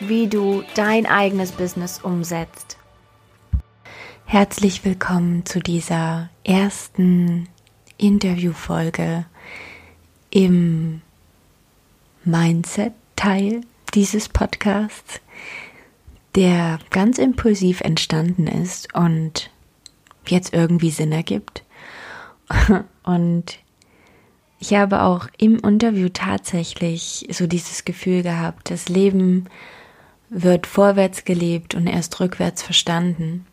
wie du dein eigenes Business umsetzt. Herzlich willkommen zu dieser ersten Interviewfolge im Mindset-Teil dieses Podcasts der ganz impulsiv entstanden ist und jetzt irgendwie Sinn ergibt. Und ich habe auch im Interview tatsächlich so dieses Gefühl gehabt, das Leben wird vorwärts gelebt und erst rückwärts verstanden.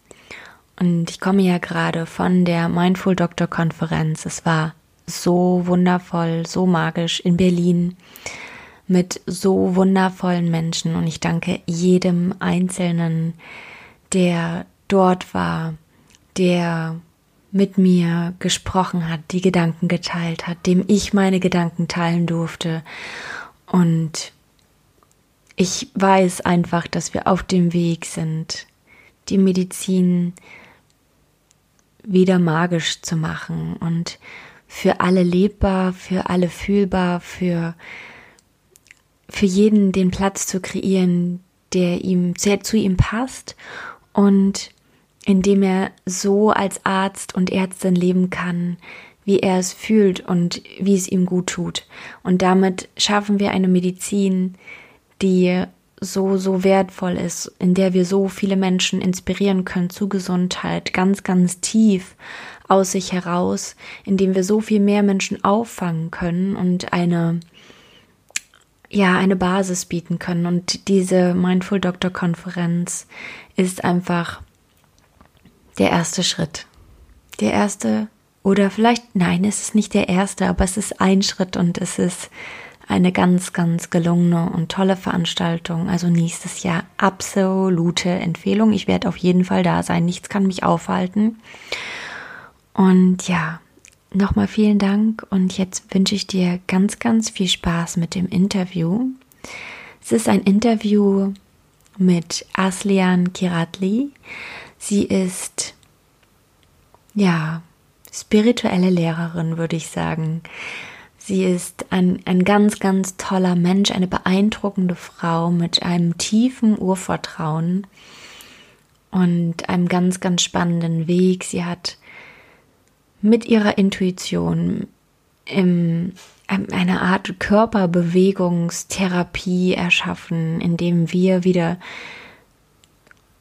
Und ich komme ja gerade von der Mindful Doctor Konferenz. Es war so wundervoll, so magisch in Berlin mit so wundervollen Menschen und ich danke jedem Einzelnen, der dort war, der mit mir gesprochen hat, die Gedanken geteilt hat, dem ich meine Gedanken teilen durfte. Und ich weiß einfach, dass wir auf dem Weg sind, die Medizin wieder magisch zu machen und für alle lebbar, für alle fühlbar, für für jeden den Platz zu kreieren, der ihm sehr zu ihm passt und indem er so als Arzt und Ärztin leben kann, wie er es fühlt und wie es ihm gut tut. Und damit schaffen wir eine Medizin, die so, so wertvoll ist, in der wir so viele Menschen inspirieren können zu Gesundheit, ganz, ganz tief aus sich heraus, indem wir so viel mehr Menschen auffangen können und eine ja eine Basis bieten können. Und diese Mindful Doctor Konferenz ist einfach der erste Schritt. Der erste oder vielleicht, nein, es ist nicht der erste, aber es ist ein Schritt und es ist eine ganz, ganz gelungene und tolle Veranstaltung. Also nächstes Jahr absolute Empfehlung. Ich werde auf jeden Fall da sein. Nichts kann mich aufhalten. Und ja, Nochmal vielen Dank und jetzt wünsche ich dir ganz, ganz viel Spaß mit dem Interview. Es ist ein Interview mit Aslian Kiratli. Sie ist, ja, spirituelle Lehrerin, würde ich sagen. Sie ist ein, ein ganz, ganz toller Mensch, eine beeindruckende Frau mit einem tiefen Urvertrauen und einem ganz, ganz spannenden Weg. Sie hat mit ihrer Intuition im, eine Art Körperbewegungstherapie erschaffen, indem wir wieder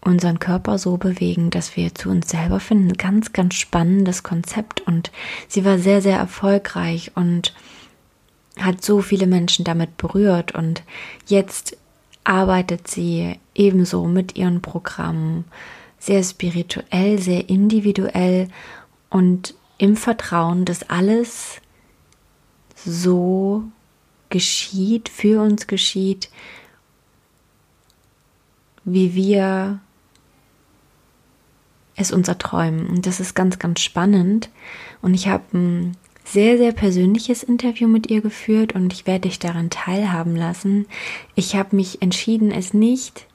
unseren Körper so bewegen, dass wir zu uns selber finden. Ganz, ganz spannendes Konzept. Und sie war sehr, sehr erfolgreich und hat so viele Menschen damit berührt. Und jetzt arbeitet sie ebenso mit ihren Programmen. Sehr spirituell, sehr individuell und im Vertrauen, dass alles so geschieht, für uns geschieht, wie wir es uns erträumen. Und das ist ganz, ganz spannend. Und ich habe ein sehr, sehr persönliches Interview mit ihr geführt und ich werde dich daran teilhaben lassen. Ich habe mich entschieden, es nicht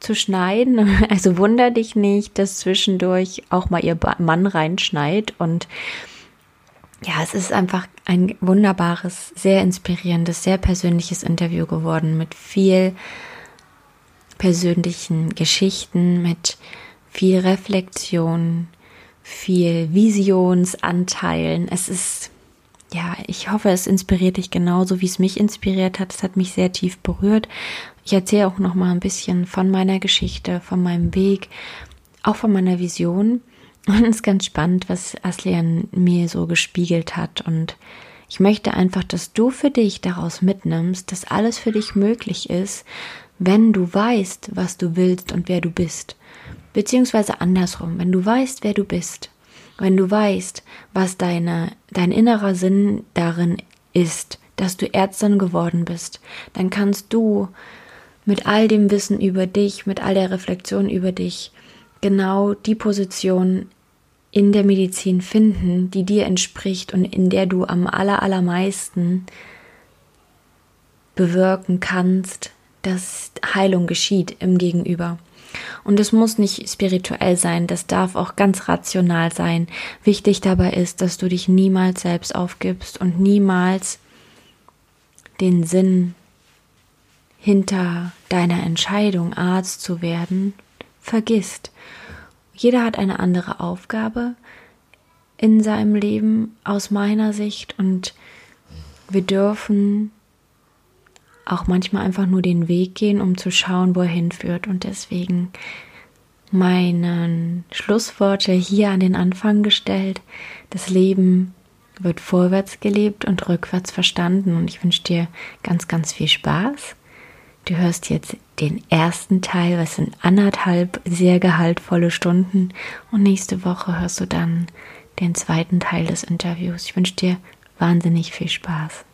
zu schneiden. Also wunder dich nicht, dass zwischendurch auch mal ihr Mann reinschneit. Und ja, es ist einfach ein wunderbares, sehr inspirierendes, sehr persönliches Interview geworden mit viel persönlichen Geschichten, mit viel Reflexion, viel Visionsanteilen. Es ist ja, ich hoffe, es inspiriert dich genauso, wie es mich inspiriert hat. Es hat mich sehr tief berührt. Ich erzähle auch noch mal ein bisschen von meiner Geschichte, von meinem Weg, auch von meiner Vision. Und es ist ganz spannend, was Aslian mir so gespiegelt hat. Und ich möchte einfach, dass du für dich daraus mitnimmst, dass alles für dich möglich ist, wenn du weißt, was du willst und wer du bist. Beziehungsweise andersrum, wenn du weißt, wer du bist wenn du weißt, was deine, dein innerer Sinn darin ist, dass du Ärztin geworden bist, dann kannst du mit all dem Wissen über dich, mit all der Reflexion über dich, genau die Position in der Medizin finden, die dir entspricht und in der du am aller, allermeisten bewirken kannst, dass Heilung geschieht im Gegenüber. Und es muss nicht spirituell sein, das darf auch ganz rational sein. Wichtig dabei ist, dass du dich niemals selbst aufgibst und niemals den Sinn hinter deiner Entscheidung, Arzt zu werden, vergisst. Jeder hat eine andere Aufgabe in seinem Leben aus meiner Sicht und wir dürfen auch manchmal einfach nur den Weg gehen, um zu schauen, wo er hinführt. Und deswegen meinen Schlussworte hier an den Anfang gestellt. Das Leben wird vorwärts gelebt und rückwärts verstanden. Und ich wünsche dir ganz, ganz viel Spaß. Du hörst jetzt den ersten Teil, was sind anderthalb sehr gehaltvolle Stunden. Und nächste Woche hörst du dann den zweiten Teil des Interviews. Ich wünsche dir wahnsinnig viel Spaß.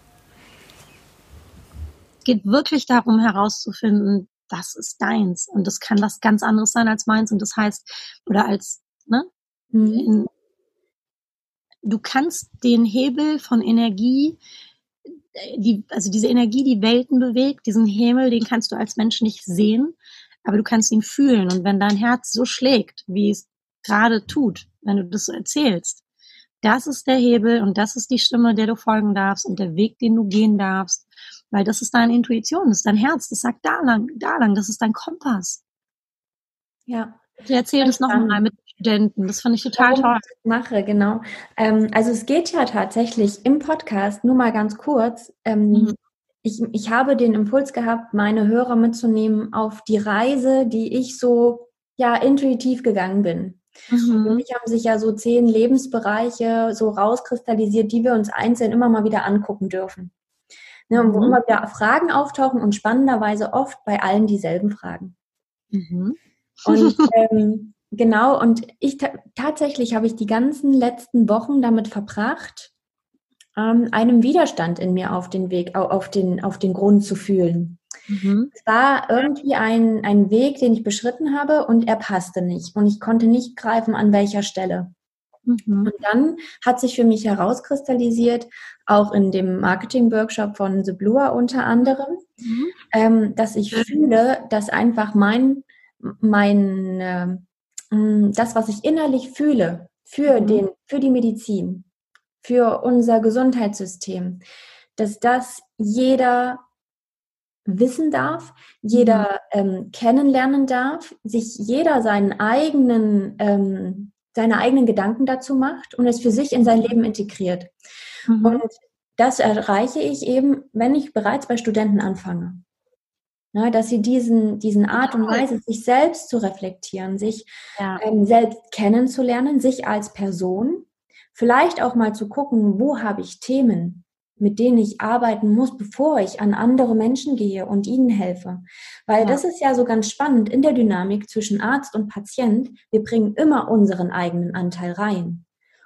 Es geht wirklich darum herauszufinden, das ist deins. Und das kann was ganz anderes sein als meins. Und das heißt, oder als, ne? Mhm. Du kannst den Hebel von Energie die, also diese Energie, die Welten bewegt, diesen Himmel, den kannst du als Mensch nicht sehen, aber du kannst ihn fühlen. Und wenn dein Herz so schlägt, wie es gerade tut, wenn du das so erzählst, das ist der Hebel und das ist die Stimme, der du folgen darfst und der Weg, den du gehen darfst, weil das ist deine Intuition, das ist dein Herz, das sagt da lang, da lang, das ist dein Kompass. Ja. Ich erzähle das nochmal mit Studenten. Das fand ich total Warum toll. Ich mache, genau. Ähm, also es geht ja tatsächlich im Podcast, nur mal ganz kurz. Ähm, mhm. ich, ich habe den Impuls gehabt, meine Hörer mitzunehmen auf die Reise, die ich so ja intuitiv gegangen bin. Mhm. Für mich haben sich ja so zehn Lebensbereiche so rauskristallisiert, die wir uns einzeln immer mal wieder angucken dürfen. Ne, und wo mhm. immer wieder Fragen auftauchen und spannenderweise oft bei allen dieselben Fragen. Mhm. Und ähm, Genau, und ich tatsächlich habe ich die ganzen letzten Wochen damit verbracht, ähm, einem Widerstand in mir auf den Weg, auf den, auf den Grund zu fühlen. Mhm. Es war irgendwie ein, ein Weg, den ich beschritten habe und er passte nicht. Und ich konnte nicht greifen, an welcher Stelle. Mhm. Und dann hat sich für mich herauskristallisiert, auch in dem Marketing-Workshop von The Bluer unter anderem, mhm. ähm, dass ich fühle, dass einfach mein, mein, äh, das, was ich innerlich fühle für, mhm. den, für die Medizin, für unser Gesundheitssystem, dass das jeder wissen darf, jeder mhm. ähm, kennenlernen darf, sich jeder seinen eigenen, ähm, seine eigenen Gedanken dazu macht und es für sich in sein Leben integriert. Mhm. Und das erreiche ich eben, wenn ich bereits bei Studenten anfange. Ne, dass sie diesen, diesen Art und Weise, sich selbst zu reflektieren, sich ja. ähm, selbst kennenzulernen, sich als Person, vielleicht auch mal zu gucken, wo habe ich Themen, mit denen ich arbeiten muss, bevor ich an andere Menschen gehe und ihnen helfe. Weil ja. das ist ja so ganz spannend in der Dynamik zwischen Arzt und Patient. Wir bringen immer unseren eigenen Anteil rein.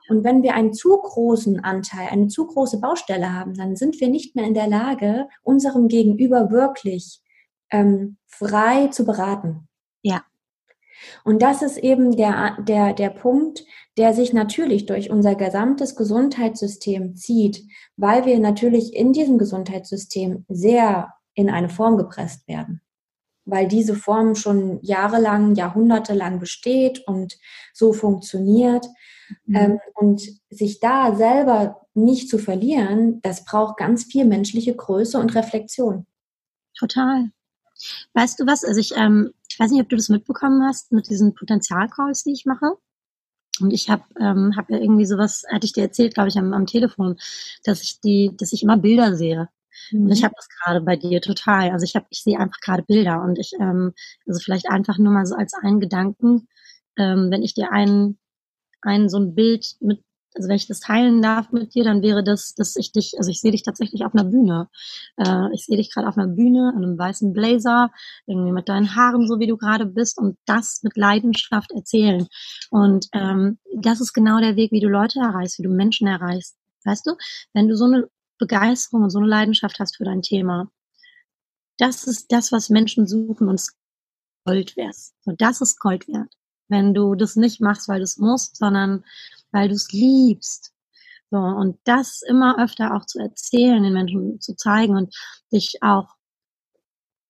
Und wenn wir einen zu großen Anteil, eine zu große Baustelle haben, dann sind wir nicht mehr in der Lage, unserem Gegenüber wirklich ähm, frei zu beraten. Ja. Und das ist eben der, der, der Punkt, der sich natürlich durch unser gesamtes Gesundheitssystem zieht, weil wir natürlich in diesem Gesundheitssystem sehr in eine Form gepresst werden. Weil diese Form schon jahrelang, jahrhundertelang besteht und so funktioniert. Mhm. Ähm, und sich da selber nicht zu verlieren, das braucht ganz viel menschliche Größe und Reflexion. Total. Weißt du was? Also ich, ähm, ich weiß nicht, ob du das mitbekommen hast mit diesen Potenzialcalls, die ich mache. Und ich habe ähm, hab ja irgendwie sowas, hatte ich dir erzählt, glaube ich, am, am Telefon, dass ich die, dass ich immer Bilder sehe. Und ich mhm. habe das gerade bei dir total. Also ich habe, ich sehe einfach gerade Bilder und ich, ähm, also vielleicht einfach nur mal so als einen Gedanken, ähm, wenn ich dir einen, einen so ein Bild mit also wenn ich das teilen darf mit dir, dann wäre das, dass ich dich, also ich sehe dich tatsächlich auf einer Bühne. Äh, ich sehe dich gerade auf einer Bühne, in einem weißen Blazer, irgendwie mit deinen Haaren, so wie du gerade bist, und das mit Leidenschaft erzählen. Und ähm, das ist genau der Weg, wie du Leute erreichst, wie du Menschen erreichst. Weißt du, wenn du so eine Begeisterung und so eine Leidenschaft hast für dein Thema, das ist das, was Menschen suchen und Gold wärst. So, das ist Gold wert. Wenn du das nicht machst, weil du es musst, sondern weil du es liebst. So, und das immer öfter auch zu erzählen, den Menschen zu zeigen und dich auch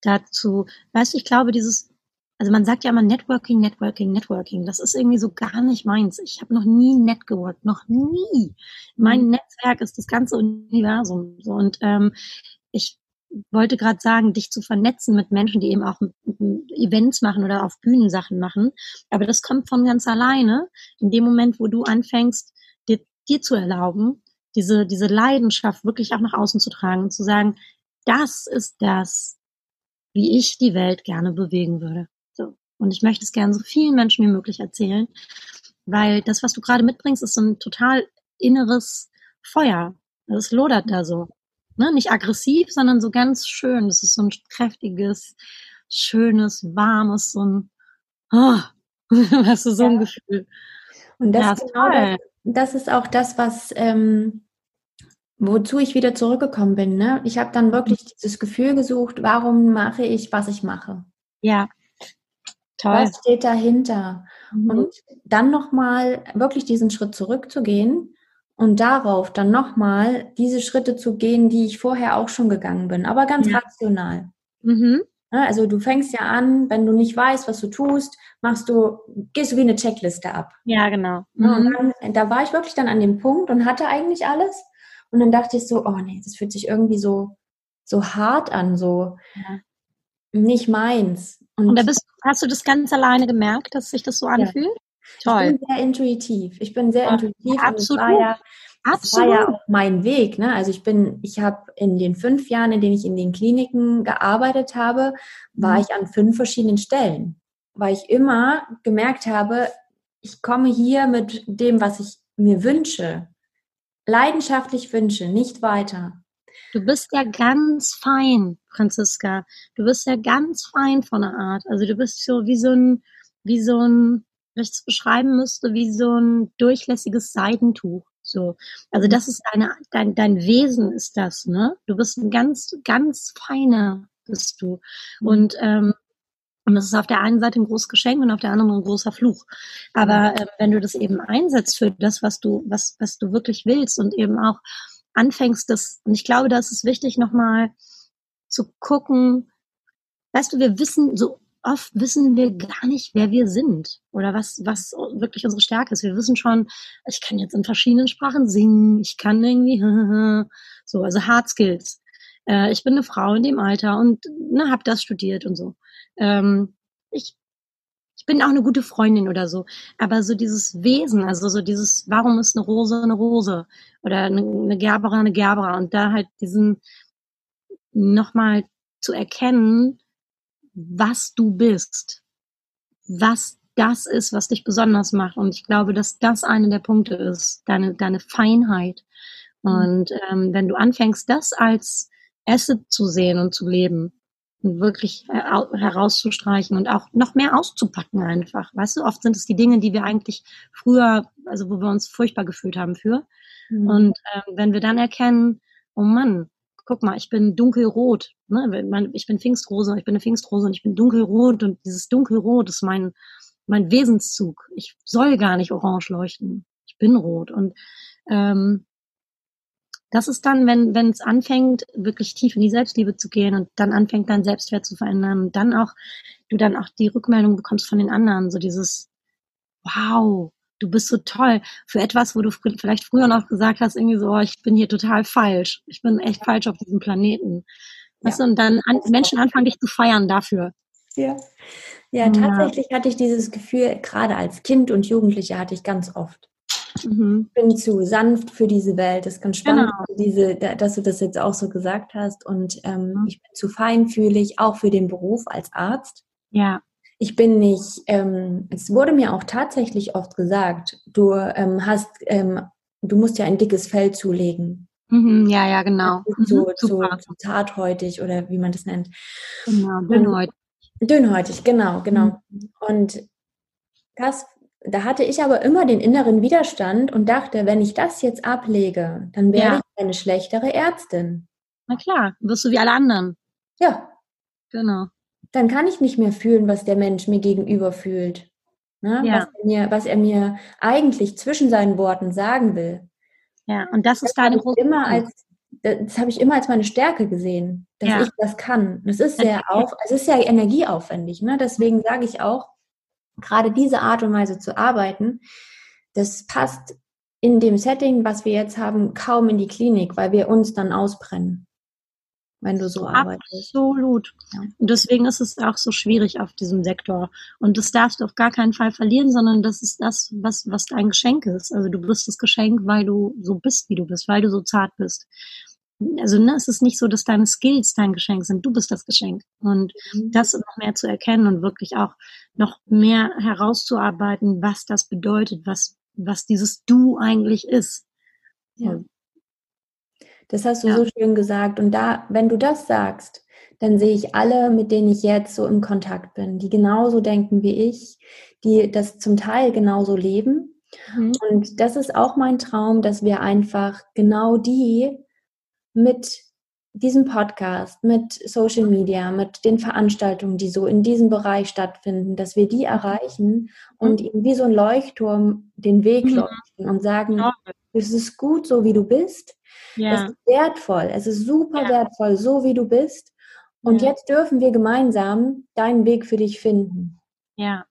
dazu, weißt du, ich glaube, dieses, also man sagt ja immer Networking, Networking, Networking. Das ist irgendwie so gar nicht meins. Ich habe noch nie netgeworkt, noch nie. Mein mhm. Netzwerk ist das ganze Universum. So, und ähm, ich wollte gerade sagen, dich zu vernetzen mit Menschen, die eben auch Events machen oder auf Bühnen Sachen machen. Aber das kommt von ganz alleine. In dem Moment, wo du anfängst, dir, dir zu erlauben, diese, diese Leidenschaft wirklich auch nach außen zu tragen und zu sagen, das ist das, wie ich die Welt gerne bewegen würde. So. Und ich möchte es gerne so vielen Menschen wie möglich erzählen, weil das, was du gerade mitbringst, ist so ein total inneres Feuer. Es lodert da so. Ne? Nicht aggressiv, sondern so ganz schön. Das ist so ein kräftiges, schönes, warmes, so ein, oh, hast du so ja. ein Gefühl. Und das, ja, ist genau das, das, ist auch das, was, ähm, wozu ich wieder zurückgekommen bin. Ne? Ich habe dann wirklich mhm. dieses Gefühl gesucht, warum mache ich, was ich mache? Ja. Toll. Was steht dahinter? Mhm. Und dann nochmal wirklich diesen Schritt zurückzugehen und darauf dann nochmal diese Schritte zu gehen, die ich vorher auch schon gegangen bin, aber ganz ja. rational. Mhm. Also du fängst ja an, wenn du nicht weißt, was du tust, machst du, gehst du wie eine Checkliste ab. Ja, genau. Mhm. Und dann, da war ich wirklich dann an dem Punkt und hatte eigentlich alles. Und dann dachte ich so, oh nee, das fühlt sich irgendwie so, so hart an, so ja. nicht meins. Und, und da bist, hast du das ganz alleine gemerkt, dass sich das so anfühlt? Ja. Toll. Ich bin sehr intuitiv. Ich bin sehr intuitiv. Absolut. Und das war ja, war ja auch mein Weg. Ne? Also ich bin, ich habe in den fünf Jahren, in denen ich in den Kliniken gearbeitet habe, war mhm. ich an fünf verschiedenen Stellen, weil ich immer gemerkt habe, ich komme hier mit dem, was ich mir wünsche, leidenschaftlich wünsche, nicht weiter. Du bist ja ganz fein, Franziska. Du bist ja ganz fein von der Art. Also du bist so wie so ein, wie so ein, ich es beschreiben müsste, wie so ein durchlässiges Seidentuch. So. Also das ist deine, dein, dein Wesen ist das, ne? Du bist ein ganz, ganz feiner bist du. Mhm. Und, ähm, und das ist auf der einen Seite ein großes Geschenk und auf der anderen ein großer Fluch. Aber äh, wenn du das eben einsetzt für das, was du, was, was du wirklich willst und eben auch anfängst, das, und ich glaube, da ist es wichtig, nochmal zu gucken, weißt du, wir wissen so oft wissen wir gar nicht, wer wir sind oder was, was wirklich unsere Stärke ist. Wir wissen schon, ich kann jetzt in verschiedenen Sprachen singen, ich kann irgendwie, so, also Hard Skills. Äh, ich bin eine Frau in dem Alter und ne, habe das studiert und so. Ähm, ich, ich bin auch eine gute Freundin oder so. Aber so dieses Wesen, also so dieses, warum ist eine Rose eine Rose? Oder eine, eine Gerbera eine Gerbera? Und da halt diesen nochmal zu erkennen, was du bist, was das ist, was dich besonders macht. Und ich glaube, dass das einer der Punkte ist, deine, deine Feinheit. Mhm. Und ähm, wenn du anfängst, das als Asset zu sehen und zu leben und wirklich herauszustreichen und auch noch mehr auszupacken einfach. Weißt du, oft sind es die Dinge, die wir eigentlich früher, also wo wir uns furchtbar gefühlt haben für. Mhm. Und ähm, wenn wir dann erkennen, oh Mann, guck mal, ich bin dunkelrot, ne? ich bin Pfingstrose, ich bin eine Pfingstrose und ich bin dunkelrot und dieses dunkelrot ist mein, mein Wesenszug. Ich soll gar nicht orange leuchten. Ich bin rot. Und ähm, das ist dann, wenn wenn es anfängt, wirklich tief in die Selbstliebe zu gehen und dann anfängt, dein Selbstwert zu verändern und dann auch, du dann auch die Rückmeldung bekommst von den anderen, so dieses Wow, du bist so toll für etwas, wo du vielleicht früher noch gesagt hast, irgendwie so, oh, ich bin hier total falsch. Ich bin echt falsch auf diesem Planeten. Weißt ja. du, und dann an, Menschen anfangen, dich zu feiern dafür. Ja. Ja, tatsächlich hatte ich dieses Gefühl, gerade als Kind und Jugendliche hatte ich ganz oft. Mhm. Ich bin zu sanft für diese Welt. Das ist ganz spannend, genau. diese, dass du das jetzt auch so gesagt hast. Und ähm, mhm. ich bin zu feinfühlig, auch für den Beruf als Arzt. Ja ich bin nicht, ähm, es wurde mir auch tatsächlich oft gesagt, du ähm, hast, ähm, du musst ja ein dickes Fell zulegen. Mhm, ja, ja, genau. So, mhm, so, so, zarthäutig oder wie man das nennt. Genau, dünnhäutig. Dünnhäutig, genau, genau. Mhm. Und das, da hatte ich aber immer den inneren Widerstand und dachte, wenn ich das jetzt ablege, dann werde ja. ich eine schlechtere Ärztin. Na klar, wirst du wie alle anderen. Ja, genau. Dann kann ich nicht mehr fühlen, was der Mensch mir gegenüber fühlt. Ne? Ja. Was, er mir, was er mir eigentlich zwischen seinen Worten sagen will. Ja, und das, Das ist deine große immer als das habe ich immer als meine Stärke gesehen, dass Ja. ich das kann. Das ist sehr auf, es ist sehr energieaufwendig. Ne? Deswegen sage ich auch, gerade diese Art und Weise zu arbeiten, das passt in dem Setting, was wir jetzt haben, kaum in die Klinik, weil wir uns dann ausbrennen, wenn du so arbeitest. Absolut. Ja. Und deswegen ist es auch so schwierig auf diesem Sektor. Und das darfst du auf gar keinen Fall verlieren, sondern das ist das, was, was dein Geschenk ist. Also du bist das Geschenk, weil du so bist, wie du bist, weil du so zart bist. Also ne, es ist nicht so, dass deine Skills dein Geschenk sind. Du bist das Geschenk. Und das noch mehr zu erkennen und wirklich auch noch mehr herauszuarbeiten, was das bedeutet, was, was dieses Du eigentlich ist. Ja. Das hast du Ja. so schön gesagt. Und da, wenn du das sagst, dann sehe ich alle, mit denen ich jetzt so im Kontakt bin, die genauso denken wie ich, die das zum Teil genauso leben. Mhm. Und das ist auch mein Traum, dass wir einfach genau die mit diesem Podcast, mit Social Media, mit den Veranstaltungen, die so in diesem Bereich stattfinden, dass wir die erreichen und ihnen wie so ein Leuchtturm den Weg Mhm. leuchten und sagen, es ist gut, so wie du bist. Es Ja, ist wertvoll. Es ist super Ja. wertvoll, so wie du bist. Und Ja. jetzt dürfen wir gemeinsam deinen Weg für dich finden, ja.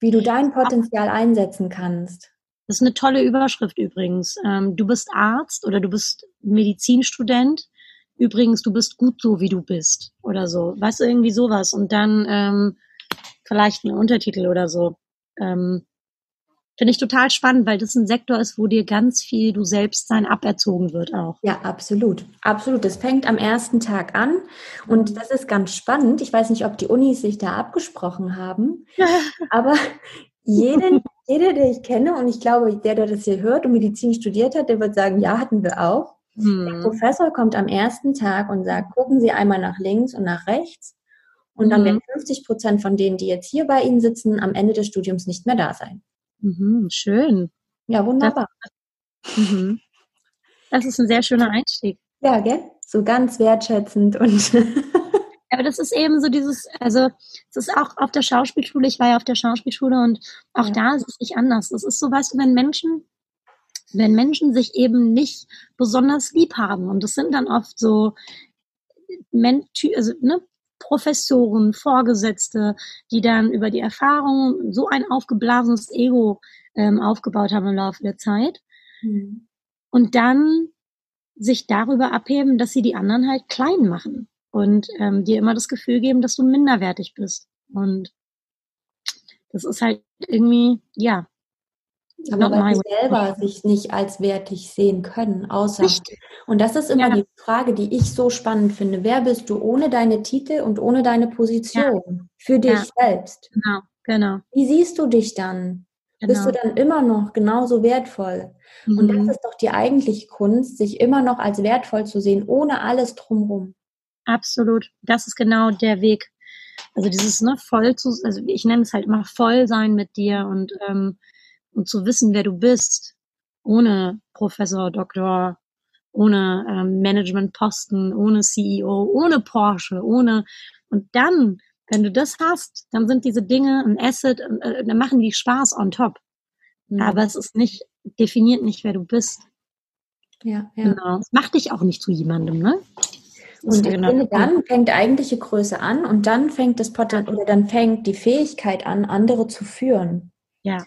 wie du dein Potenzial einsetzen kannst. Das ist eine tolle Überschrift übrigens. Ähm, du bist Arzt oder du bist Medizinstudent. Übrigens, du bist gut so, wie du bist. Oder so. Du, irgendwie sowas. Und dann ähm, vielleicht ein Untertitel oder so. Ähm, Finde ich total spannend, weil das ein Sektor ist, wo dir ganz viel du selbst sein aberzogen wird auch. Ja, absolut. Absolut. Das fängt am ersten Tag an. Und das ist ganz spannend. Ich weiß nicht, ob die Unis sich da abgesprochen haben. Aber jeden, jeder, der ich kenne, und ich glaube, der, der das hier hört und Medizin studiert hat, der wird sagen, ja, hatten wir auch. Der Hm. Professor kommt am ersten Tag und sagt, gucken Sie einmal nach links und nach rechts. Und dann Mhm. werden 50 Prozent von denen, die jetzt hier bei Ihnen sitzen, am Ende des Studiums nicht mehr da sein. Mhm, schön. Ja, wunderbar. Mhm. Das ist ein sehr schöner Einstieg. Ja, gell? So ganz wertschätzend und Aber das ist eben so dieses, also es ist auch auf der Schauspielschule, ich war ja auf der Schauspielschule und auch Ja. da ist es nicht anders. Es ist so, weißt du, wenn Menschen, wenn Menschen sich eben nicht besonders lieb haben und das sind dann oft so Menty, also ne, Professoren, Vorgesetzte, die dann über die Erfahrung so ein aufgeblasenes Ego ähm, aufgebaut haben im Laufe der Zeit Hm. und dann sich darüber abheben, dass sie die anderen halt klein machen und ähm, dir immer das Gefühl geben, dass du minderwertig bist. Und das ist halt irgendwie, ja. Aber weil sie selber sich nicht als wertig sehen können, außer. Richtig. Und das ist immer Ja. die Frage, die ich so spannend finde. Wer bist du ohne deine Titel und ohne deine Position für dich Ja. selbst? Genau, genau, Wie siehst du dich dann? Bist genau. du dann immer noch genauso wertvoll? Und Mhm. das ist doch die eigentliche Kunst, sich immer noch als wertvoll zu sehen, ohne alles drumherum. Absolut. Das ist genau der Weg. Also dieses ne, voll zu, also ich nenne es halt immer voll sein mit dir und ähm, und zu wissen, wer du bist, ohne Professor, Doktor, ohne ähm, Managementposten, ohne CEO, ohne Porsche, ohne und dann, wenn du das hast, dann sind diese Dinge ein Asset, äh, dann machen die Spaß on top. Mhm. Aber es ist nicht definiert nicht, wer du bist. ja, ja. Genau. Es macht dich auch nicht zu jemandem, ne? Das Und ich finde, dann fängt eigentliche Größe an und dann fängt das Poten oder dann fängt die Fähigkeit an, andere zu führen. Ja,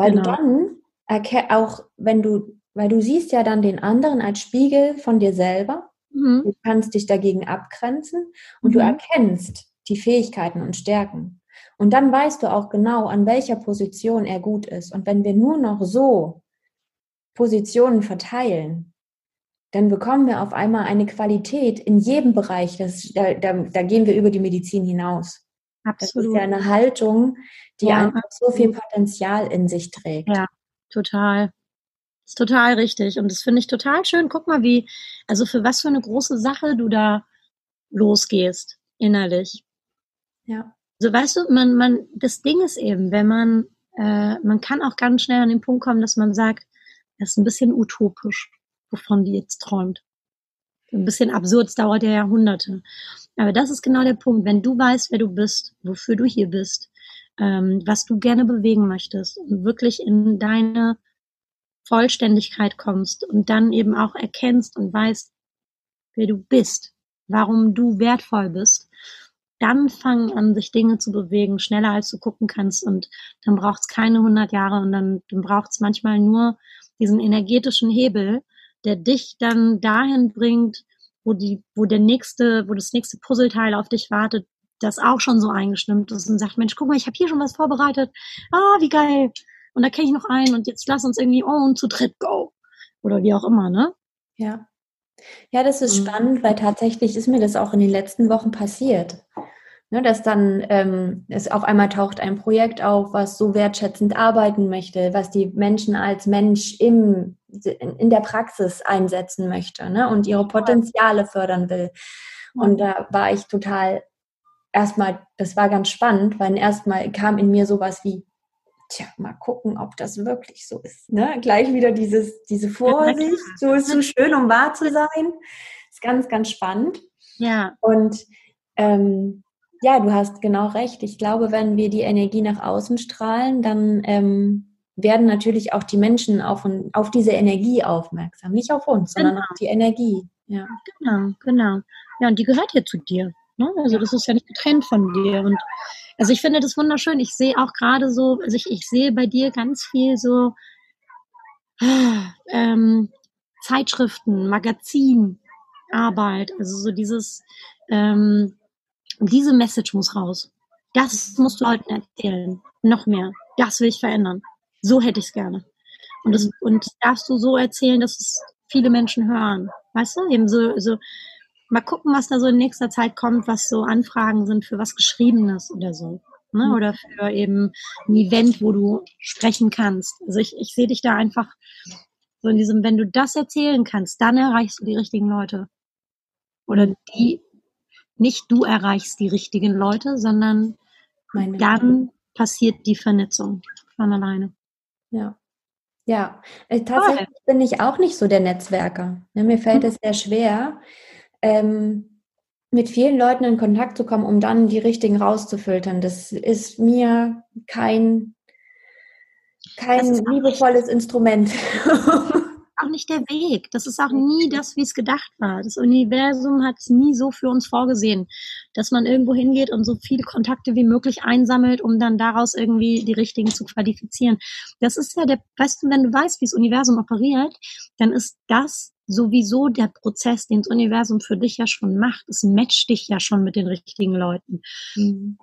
Weil genau. du dann auch, wenn du, weil du siehst ja dann den anderen als Spiegel von dir selber, Mhm. du kannst dich dagegen abgrenzen und du Mhm. erkennst die Fähigkeiten und Stärken. Und dann weißt du auch genau, an welcher Position er gut ist. Und wenn wir nur noch so Positionen verteilen, dann bekommen wir auf einmal eine Qualität in jedem Bereich. Das, da, da, da gehen wir über die Medizin hinaus. Das ist Absolut. ja eine Haltung, die Ja, einfach so viel Potenzial in sich trägt. Ja. Total. Das ist total richtig. Und das finde ich total schön. Guck mal, wie, also für was für eine große Sache du da losgehst, innerlich. Ja. Also weißt du, man, man, das Ding ist eben, wenn man, äh, man kann auch ganz schnell an den Punkt kommen, dass man sagt, das ist ein bisschen utopisch, wovon die jetzt träumt. Ein bisschen absurd, es dauert ja Jahrhunderte. Aber das ist genau der Punkt. Wenn du weißt, wer du bist, wofür du hier bist, ähm, was du gerne bewegen möchtest und wirklich in deine Vollständigkeit kommst und dann eben auch erkennst und weißt, wer du bist, warum du wertvoll bist, dann fangen an, sich Dinge zu bewegen, schneller als du gucken kannst. Und dann braucht es keine 100 Jahre und dann, dann braucht es manchmal nur diesen energetischen Hebel, der dich dann dahin bringt, wo die, wo der nächste, wo das nächste Puzzleteil auf dich wartet, das auch schon so eingestimmt ist und sagt, Mensch, guck mal, ich habe hier schon was vorbereitet. Ah, wie geil. Und da kenne ich noch einen und jetzt lass uns irgendwie oh, und zu dritt go. Oder wie auch immer, ne? Ja. Ja, das ist mhm. spannend, weil tatsächlich ist mir das auch in den letzten Wochen passiert. Ne, dass dann ähm, es auf einmal taucht ein Projekt auf, was so wertschätzend arbeiten möchte, was die Menschen als Mensch im, in der Praxis einsetzen möchte ne, und ihre Potenziale fördern will. Und da war ich total erstmal, das war ganz spannend, weil erstmal kam in mir sowas wie, tja, mal gucken, ob das wirklich so ist. Ne? Gleich wieder dieses, diese Vorsicht, so ist so schön, um wahr zu sein. Ist ganz, ganz spannend. Ja. Und ähm, ja, du hast genau recht. Ich glaube, wenn wir die Energie nach außen strahlen, dann ähm, werden natürlich auch die Menschen auf, auf diese Energie aufmerksam. Nicht auf uns, genau. sondern auf die Energie. Ja. Genau, genau. Ja, und die gehört ja zu dir. Ne? Also das ist ja nicht getrennt von dir. Und also ich finde das wunderschön. Ich sehe auch gerade so, also ich, ich sehe bei dir ganz viel so ähm, Zeitschriften, Magazinarbeit, also so dieses ähm, diese Message muss raus. Das musst du Leuten erzählen. Noch mehr. Das will ich verändern. So hätte ich es gerne. Und das, und darfst du so erzählen, dass es viele Menschen hören. Weißt du? Eben so, so, mal gucken, was da so in nächster Zeit kommt, was so Anfragen sind für was Geschriebenes oder so. Ne? Mhm. Oder für eben ein Event, wo du sprechen kannst. Also ich, ich sehe dich da einfach so in diesem, wenn du das erzählen kannst, dann erreichst du die richtigen Leute. Oder die nicht du erreichst die richtigen Leute, sondern Meine dann passiert die Vernetzung von alleine. Ja. Ja, äh, tatsächlich Toll. bin ich auch nicht so der Netzwerker. Ja, mir fällt es sehr schwer, ähm, mit vielen Leuten in Kontakt zu kommen, um dann die richtigen rauszufiltern. Das ist mir kein, kein liebevolles Instrument. auch nicht der Weg. Das ist auch nie das, wie es gedacht war. Das Universum hat es nie so für uns vorgesehen, dass man irgendwo hingeht und so viele Kontakte wie möglich einsammelt, um dann daraus irgendwie die richtigen zu qualifizieren. Das ist ja der, weißt du, wenn du weißt, wie das Universum operiert, dann ist das sowieso der Prozess, den das Universum für dich ja schon macht. Es matcht dich ja schon mit den richtigen Leuten. Mhm.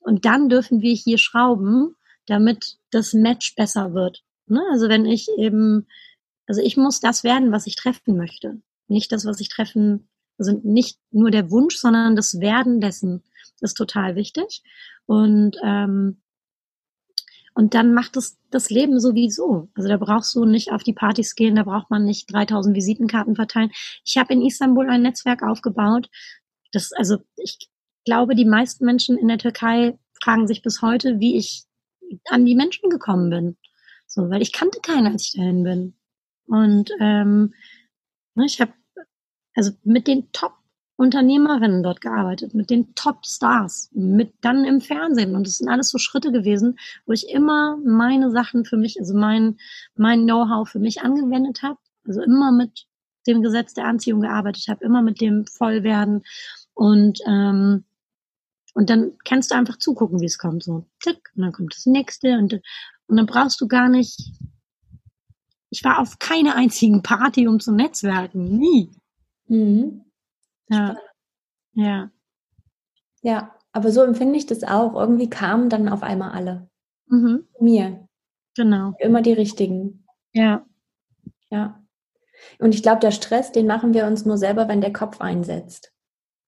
Und dann dürfen wir hier schrauben, damit das Match besser wird. Ne? Also wenn ich eben also ich muss das werden, was ich treffen möchte. Nicht das, was ich treffen, also nicht nur der Wunsch, sondern das Werden dessen ist total wichtig. Und, ähm, und dann macht es das Leben sowieso. Also da brauchst du nicht auf die Partys gehen, da braucht man nicht 3000 Visitenkarten verteilen. Ich habe in Istanbul ein Netzwerk aufgebaut. Das, also ich glaube, die meisten Menschen in der Türkei fragen sich bis heute, wie ich an die Menschen gekommen bin. So, weil ich kannte keinen, als ich dahin bin. Und ähm, ne, ich habe also mit den Top-Unternehmerinnen dort gearbeitet, mit den Top-Stars, mit dann im Fernsehen. Und das sind alles so Schritte gewesen, wo ich immer meine Sachen für mich, also mein, mein Know-how für mich angewendet habe. Also immer mit dem Gesetz der Anziehung gearbeitet habe, immer mit dem Vollwerden. Und ähm, und dann kannst du einfach zugucken, wie es kommt. So, tick, und dann kommt das nächste. Und, und dann brauchst du gar nicht ich war auf keiner einzigen Party, um zu netzwerken. Nie. Mhm. Ja. Ja. Ja, aber so empfinde ich das auch. Irgendwie kamen dann auf einmal alle. Mhm. Mir. Genau. Immer die richtigen. Ja. Ja. Und ich glaube, der Stress, den machen wir uns nur selber, wenn der Kopf einsetzt.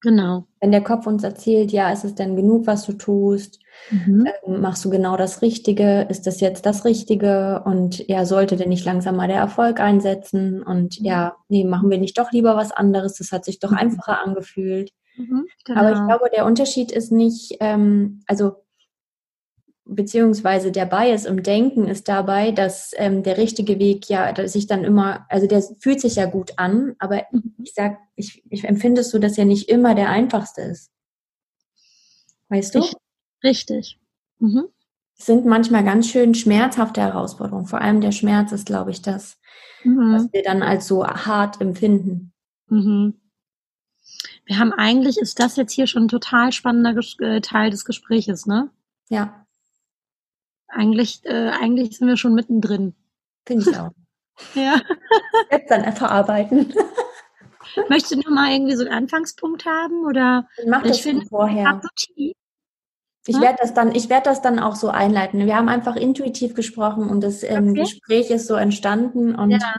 Genau. Wenn der Kopf uns erzählt, ja, ist es denn genug, was du tust? Mhm. Ähm, machst du genau das Richtige? Ist das jetzt das Richtige? Und ja, sollte denn nicht langsam mal der Erfolg einsetzen? Und mhm. ja, nee, machen wir nicht doch lieber was anderes? Das hat sich doch mhm. einfacher angefühlt. Mhm, genau. Aber ich glaube, der Unterschied ist nicht, ähm, also beziehungsweise der Bias im Denken ist dabei, dass ähm, der richtige Weg ja dass sich dann immer, also der fühlt sich ja gut an, aber mhm. ich sag, ich, ich empfinde es so, dass er nicht immer der einfachste ist. Weißt du? Ich, richtig. Mhm. Es sind manchmal ganz schön schmerzhafte Herausforderungen. Vor allem der Schmerz ist, glaube ich, das, mhm. was wir dann als so hart empfinden. Mhm. Wir haben eigentlich, ist das jetzt hier schon ein total spannender äh, Teil des Gespräches, ne? Ja. Eigentlich, äh, eigentlich sind wir schon mittendrin. Finde ich auch. ja. Jetzt dann verarbeiten. Möchtest du noch mal irgendwie so einen Anfangspunkt haben oder? Ich mach das ich finde, vorher. Ich werde das dann, ich werde das dann auch so einleiten. Wir haben einfach intuitiv gesprochen und das ähm, okay. Gespräch ist so entstanden und ja.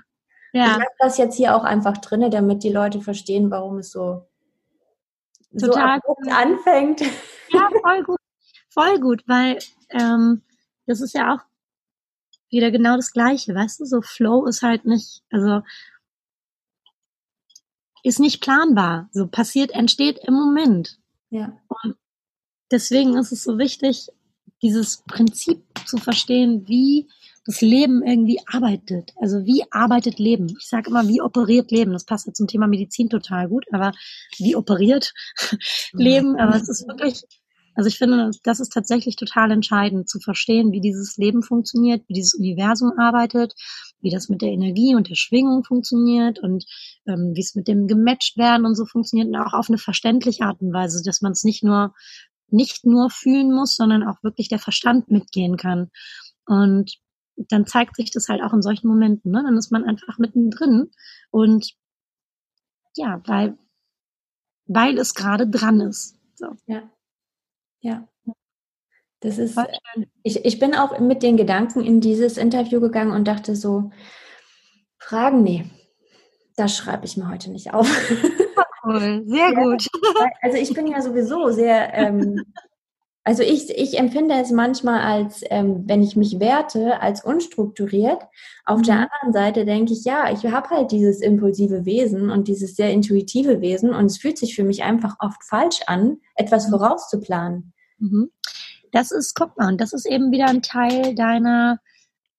Ja. ich habe das jetzt hier auch einfach drinne, damit die Leute verstehen, warum es so, Total so anfängt. Ja, voll gut, voll gut, weil ähm, das ist ja auch wieder genau das Gleiche, weißt du? So Flow ist halt nicht, also ist nicht planbar. So passiert, entsteht im Moment. Ja. Und deswegen ist es so wichtig, dieses Prinzip zu verstehen, wie das Leben irgendwie arbeitet. Also wie arbeitet Leben? Ich sage immer, wie operiert Leben? Das passt ja zum Thema Medizin total gut, aber wie operiert Leben? Aber es ist wirklich, also ich finde, das ist tatsächlich total entscheidend zu verstehen, wie dieses Leben funktioniert, wie dieses Universum arbeitet, wie das mit der Energie und der Schwingung funktioniert und ähm, wie es mit dem gematcht werden und so funktioniert und auch auf eine verständliche Art und Weise, dass man es nicht nur nicht nur fühlen muss, sondern auch wirklich der Verstand mitgehen kann. Und dann zeigt sich das halt auch in solchen Momenten. Ne? Dann ist man einfach mittendrin und ja, weil, weil es gerade dran ist. So. Ja. Ja. Das ist, ich, ich bin auch mit den Gedanken in dieses Interview gegangen und dachte so, Fragen, nee, das schreibe ich mir heute nicht auf. Cool, sehr ja, gut. Also ich bin ja sowieso sehr, ähm, also ich, ich empfinde es manchmal als, ähm, wenn ich mich werte, als unstrukturiert. Auf mhm. der anderen Seite denke ich, ja, ich habe halt dieses impulsive Wesen und dieses sehr intuitive Wesen und es fühlt sich für mich einfach oft falsch an, etwas mhm. vorauszuplanen. Mhm. Das ist, guck mal, und das ist eben wieder ein Teil deiner,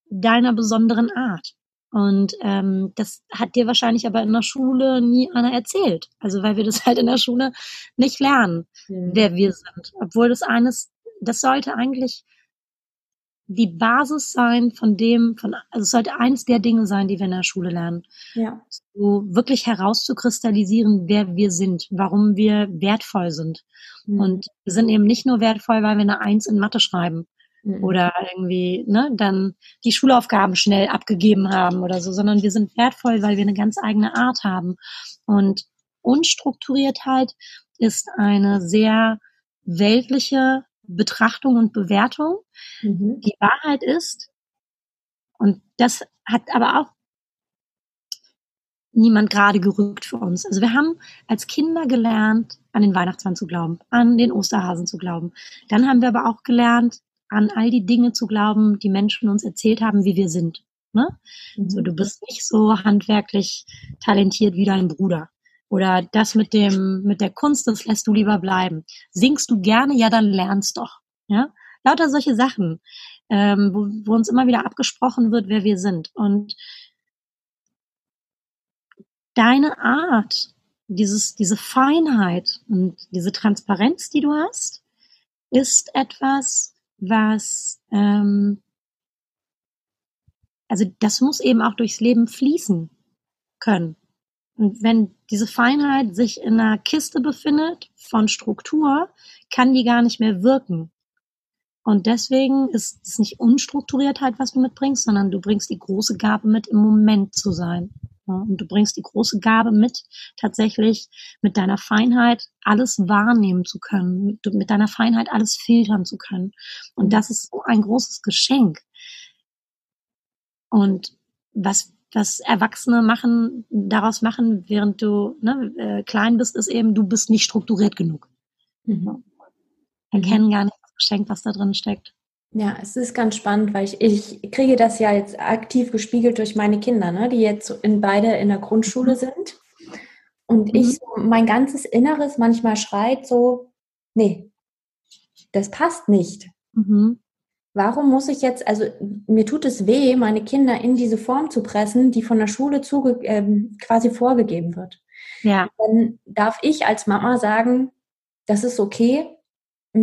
deiner besonderen Art. Und ähm, das hat dir wahrscheinlich aber in der Schule nie einer erzählt. Also weil wir das halt in der Schule nicht lernen, mhm. wer wir sind. Obwohl das eines, das sollte eigentlich die Basis sein von dem, von, also es sollte eins der Dinge sein, die wir in der Schule lernen. Ja. So wirklich herauszukristallisieren, wer wir sind, warum wir wertvoll sind. Mhm. Und wir sind eben nicht nur wertvoll, weil wir eine Eins in Mathe schreiben mhm. oder irgendwie ne, dann die Schulaufgaben schnell abgegeben haben oder so, sondern wir sind wertvoll, weil wir eine ganz eigene Art haben. Und Unstrukturiertheit ist eine sehr weltliche Betrachtung und Bewertung. Mhm. Die Wahrheit ist, und das hat aber auch niemand gerade gerückt für uns. Also wir haben als Kinder gelernt, an den Weihnachtsmann zu glauben, an den Osterhasen zu glauben. Dann haben wir aber auch gelernt, an all die Dinge zu glauben, die Menschen uns erzählt haben, wie wir sind. Ne? Mhm. So, du bist nicht so handwerklich talentiert wie dein Bruder. Oder das mit dem, mit der Kunst, das lässt du lieber bleiben. Singst du gerne? Ja, dann lernst doch. Ja? Lauter solche Sachen, ähm, wo, wo uns immer wieder abgesprochen wird, wer wir sind. Und deine Art, dieses, diese Feinheit und diese Transparenz, die du hast, ist etwas, was, ähm, also das muss eben auch durchs Leben fließen können. Und wenn diese Feinheit sich in einer Kiste befindet von Struktur, kann die gar nicht mehr wirken. Und deswegen ist es nicht Unstrukturiertheit, was du mitbringst, sondern du bringst die große Gabe mit, im Moment zu sein. Und du bringst die große Gabe mit, tatsächlich mit deiner Feinheit alles wahrnehmen zu können, mit deiner Feinheit alles filtern zu können. Und das ist so ein großes Geschenk. Und was was Erwachsene machen, daraus machen, während du ne, äh, klein bist, ist eben, du bist nicht strukturiert genug. Mhm. Erkennen gar nicht das Geschenk, was da drin steckt. Ja, es ist ganz spannend, weil ich, ich kriege das ja jetzt aktiv gespiegelt durch meine Kinder, ne, die jetzt in beide in der Grundschule mhm. sind. Und mhm. ich, mein ganzes Inneres manchmal schreit so, nee, das passt nicht. Mhm. Warum muss ich jetzt, also mir tut es weh, meine Kinder in diese Form zu pressen, die von der Schule zuge äh, quasi vorgegeben wird. Ja. Dann darf ich als Mama sagen, das ist okay.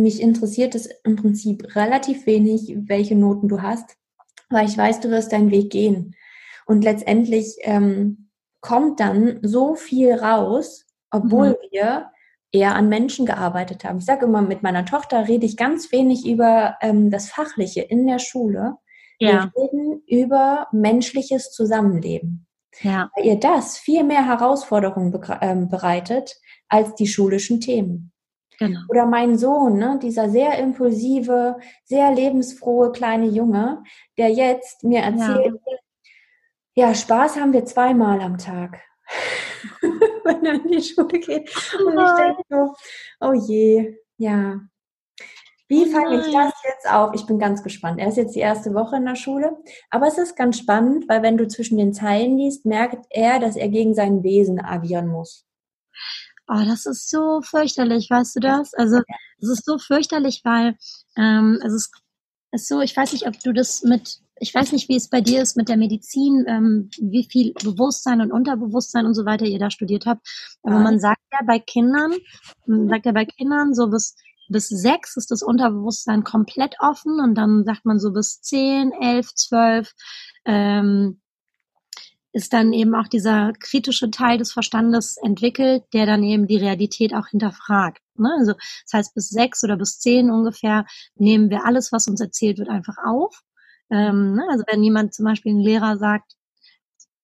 Mich interessiert es im Prinzip relativ wenig, welche Noten du hast, weil ich weiß, du wirst deinen Weg gehen. Und letztendlich ähm, kommt dann so viel raus, obwohl mhm. wir eher an Menschen gearbeitet haben. Ich sage immer, mit meiner Tochter rede ich ganz wenig über ähm, das Fachliche in der Schule. Ja. Wir reden über menschliches Zusammenleben. Ja. Weil ihr das viel mehr Herausforderungen be ähm, bereitet als die schulischen Themen. Genau. Oder mein Sohn, ne, dieser sehr impulsive, sehr lebensfrohe kleine Junge, der jetzt mir erzählt, ja, ja Spaß haben wir zweimal am Tag. wenn er in die Schule geht. Und ich denke so, oh je, ja. Wie fange ich das jetzt auf? Ich bin ganz gespannt. Er ist jetzt die erste Woche in der Schule. Aber es ist ganz spannend, weil wenn du zwischen den Zeilen liest, merkt er, dass er gegen sein Wesen agieren muss. Oh, das ist so fürchterlich, weißt du das? Also, es ist so fürchterlich, weil ähm, also es ist so, ich weiß nicht, ob du das mit ich weiß nicht, wie es bei dir ist mit der Medizin, ähm, wie viel Bewusstsein und Unterbewusstsein und so weiter ihr da studiert habt. Aber man sagt ja bei Kindern, man sagt ja bei Kindern so bis bis sechs ist das Unterbewusstsein komplett offen und dann sagt man so bis zehn, elf, zwölf ähm, ist dann eben auch dieser kritische Teil des Verstandes entwickelt, der dann eben die Realität auch hinterfragt. Ne? Also das heißt, bis sechs oder bis zehn ungefähr nehmen wir alles, was uns erzählt wird, einfach auf ähm, ne? Also wenn jemand zum Beispiel ein Lehrer sagt,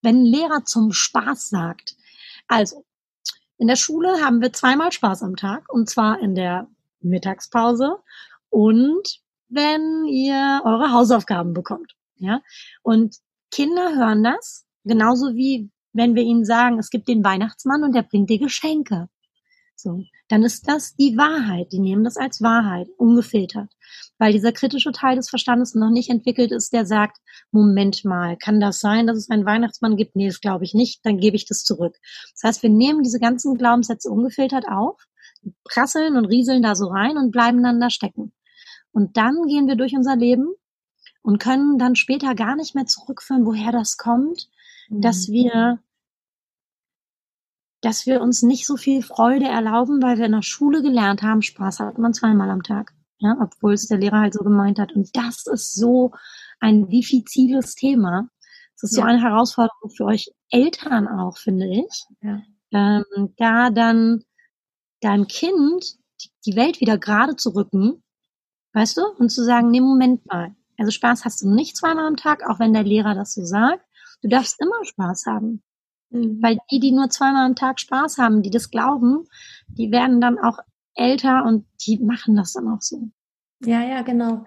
wenn ein Lehrer zum Spaß sagt, also in der Schule haben wir zweimal Spaß am Tag und zwar in der Mittagspause und wenn ihr eure Hausaufgaben bekommt. Ja, und Kinder hören das genauso wie wenn wir ihnen sagen, es gibt den Weihnachtsmann und der bringt dir Geschenke. So, dann ist das die Wahrheit. Die nehmen das als Wahrheit, ungefiltert. Weil dieser kritische Teil des Verstandes noch nicht entwickelt ist, der sagt, Moment mal, kann das sein, dass es einen Weihnachtsmann gibt? Nee, das glaube ich nicht, dann gebe ich das zurück. Das heißt, wir nehmen diese ganzen Glaubenssätze ungefiltert auf, prasseln und rieseln da so rein und bleiben dann da stecken. Und dann gehen wir durch unser Leben und können dann später gar nicht mehr zurückführen, woher das kommt, mhm. dass wir dass wir uns nicht so viel Freude erlauben, weil wir in der Schule gelernt haben, Spaß hat man zweimal am Tag. Ja, obwohl es der Lehrer halt so gemeint hat. Und das ist so ein diffiziles Thema. Das ist ja. so eine Herausforderung für euch Eltern auch, finde ich. Ja. Ähm, da dann deinem Kind die Welt wieder gerade zu rücken, weißt du, und zu sagen, nee, Moment mal. Also Spaß hast du nicht zweimal am Tag, auch wenn der Lehrer das so sagt. Du darfst immer Spaß haben. Mhm. Weil die, die nur zweimal am Tag Spaß haben, die das glauben, die werden dann auch älter und die machen das dann auch so. Ja, ja, genau.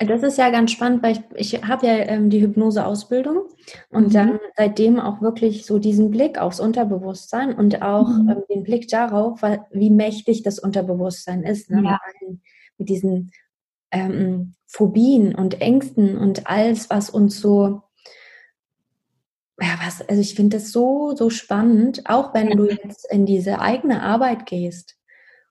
Das ist ja ganz spannend, weil ich, ich habe ja ähm, die Hypnose-Ausbildung und mhm. dann seitdem auch wirklich so diesen Blick aufs Unterbewusstsein und auch mhm. ähm, den Blick darauf, wie mächtig das Unterbewusstsein ist. Ne? Ja. Mit, diesen ähm, Phobien und Ängsten und alles, was uns so ja, was, also ich finde das so, so spannend, auch wenn du jetzt in diese eigene Arbeit gehst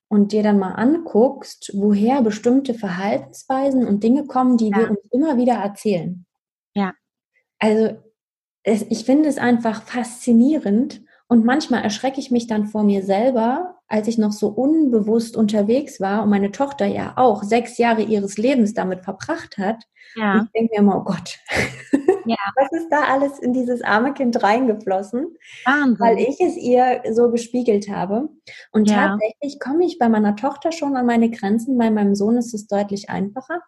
und dir dann mal anguckst, woher bestimmte Verhaltensweisen und Dinge kommen, die ja. wir uns immer wieder erzählen. Ja. Also es, ich finde es einfach faszinierend und manchmal erschrecke ich mich dann vor mir selber, als ich noch so unbewusst unterwegs war und meine Tochter ja auch sechs Jahre ihres Lebens damit verbracht hat. Ja. Ich denke mir immer, oh Gott, ja. was ist da alles in dieses arme Kind reingeflossen? Wahnsinn. Weil ich es ihr so gespiegelt habe. Und ja. tatsächlich komme ich bei meiner Tochter schon an meine Grenzen, bei meinem Sohn ist es deutlich einfacher.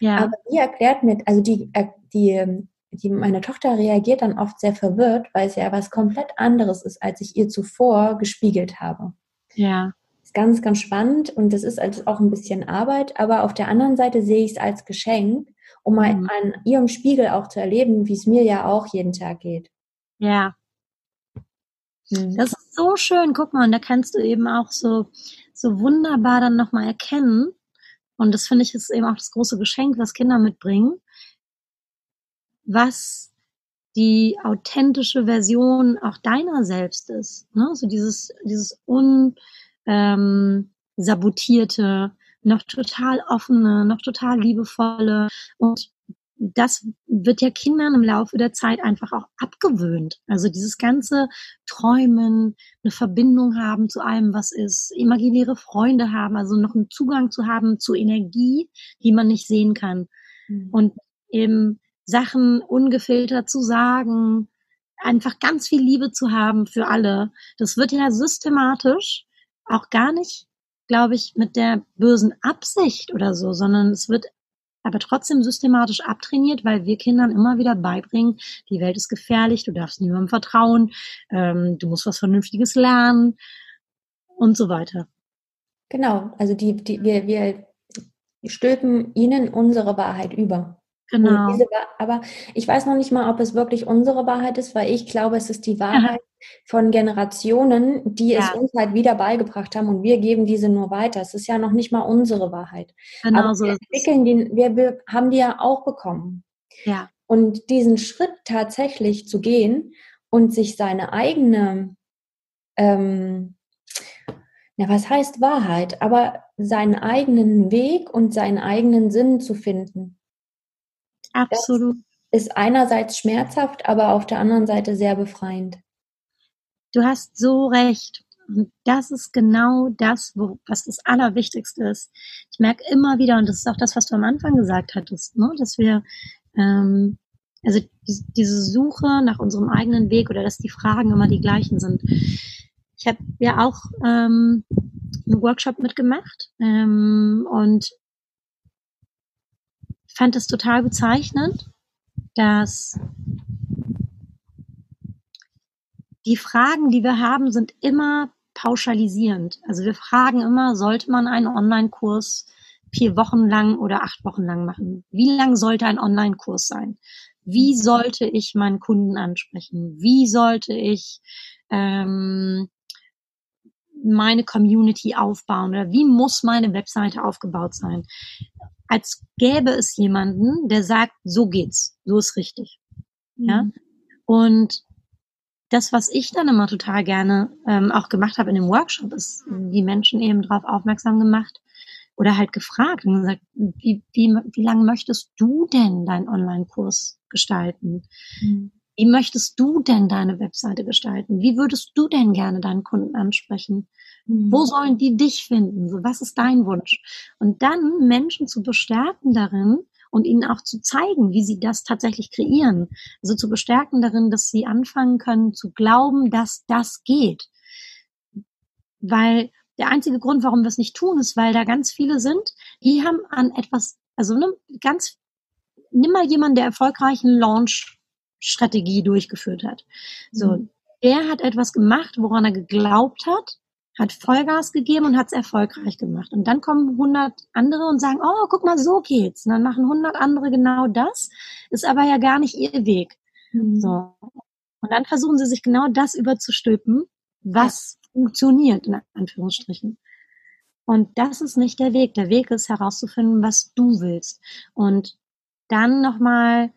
Ja. Aber die erklärt mir, also die, äh, die ähm, die, meine Tochter reagiert dann oft sehr verwirrt, weil es ja was komplett anderes ist, als ich ihr zuvor gespiegelt habe. Ja. Ist ganz, ganz spannend und das ist also auch ein bisschen Arbeit, aber auf der anderen Seite sehe ich es als Geschenk, um mhm. an ihrem Spiegel auch zu erleben, wie es mir ja auch jeden Tag geht. Ja. Mhm. Das ist so schön. Guck mal, und da kannst du eben auch so, so wunderbar dann nochmal erkennen. Und das finde ich ist eben auch das große Geschenk, was Kinder mitbringen was die authentische Version auch deiner selbst ist. Ne? So dieses, dieses unsabotierte, ähm, noch total offene, noch total liebevolle und das wird ja Kindern im Laufe der Zeit einfach auch abgewöhnt. Also dieses ganze Träumen, eine Verbindung haben zu allem, was ist, imaginäre Freunde haben, also noch einen Zugang zu haben zu Energie, die man nicht sehen kann. Mhm. Und eben Sachen ungefiltert zu sagen, einfach ganz viel Liebe zu haben für alle. Das wird ja systematisch auch gar nicht, glaube ich, mit der bösen Absicht oder so, sondern es wird aber trotzdem systematisch abtrainiert, weil wir Kindern immer wieder beibringen, die Welt ist gefährlich, du darfst niemandem vertrauen, ähm, du musst was Vernünftiges lernen und so weiter. Genau, also die, die, wir, wir stülpen ihnen unsere Wahrheit über. Genau. Diese, aber ich weiß noch nicht mal, ob es wirklich unsere Wahrheit ist, weil ich glaube, es ist die Wahrheit von Generationen, die ja. es uns halt wieder beigebracht haben und wir geben diese nur weiter. Es ist ja noch nicht mal unsere Wahrheit. Genau aber so wir entwickeln die, wir, wir haben die ja auch bekommen. Ja. Und diesen Schritt tatsächlich zu gehen und sich seine eigene, ähm, na, was heißt Wahrheit, aber seinen eigenen Weg und seinen eigenen Sinn zu finden Absolut. Das ist einerseits schmerzhaft, aber auf der anderen Seite sehr befreiend. Du hast so recht. Und das ist genau das, wo, was das Allerwichtigste ist. Ich merke immer wieder, und das ist auch das, was du am Anfang gesagt hattest, ne, dass wir, ähm, also die, diese Suche nach unserem eigenen Weg oder dass die Fragen immer die gleichen sind. Ich habe ja auch ähm, einen Workshop mitgemacht ähm, und fand es total bezeichnend, dass die Fragen, die wir haben, sind immer pauschalisierend. Also wir fragen immer, sollte man einen Online-Kurs vier Wochen lang oder acht Wochen lang machen? Wie lang sollte ein Online-Kurs sein? Wie sollte ich meinen Kunden ansprechen? Wie sollte ich ähm, meine Community aufbauen oder wie muss meine Webseite aufgebaut sein? als gäbe es jemanden, der sagt, so geht's, so ist richtig. Mhm. Ja. Und das, was ich dann immer total gerne ähm, auch gemacht habe in dem Workshop, ist die Menschen eben darauf aufmerksam gemacht oder halt gefragt und gesagt, wie, wie, wie lange möchtest du denn deinen Online-Kurs gestalten? Mhm. Wie möchtest du denn deine Webseite gestalten? Wie würdest du denn gerne deinen Kunden ansprechen? Mhm. Wo sollen die dich finden? So, was ist dein Wunsch? Und dann Menschen zu bestärken darin und ihnen auch zu zeigen, wie sie das tatsächlich kreieren. Also zu bestärken darin, dass sie anfangen können zu glauben, dass das geht. Weil der einzige Grund, warum wir es nicht tun, ist, weil da ganz viele sind, die haben an etwas, also ne, ganz, nimm mal jemanden, der erfolgreichen Launch Strategie durchgeführt hat. So, mhm. der hat etwas gemacht, woran er geglaubt hat, hat Vollgas gegeben und hat es erfolgreich gemacht. Und dann kommen 100 andere und sagen, oh, guck mal, so geht's. Und dann machen 100 andere genau das, ist aber ja gar nicht ihr Weg. Mhm. So. Und dann versuchen sie sich genau das überzustülpen, was ja. funktioniert, in Anführungsstrichen. Und das ist nicht der Weg. Der Weg ist herauszufinden, was du willst. Und dann nochmal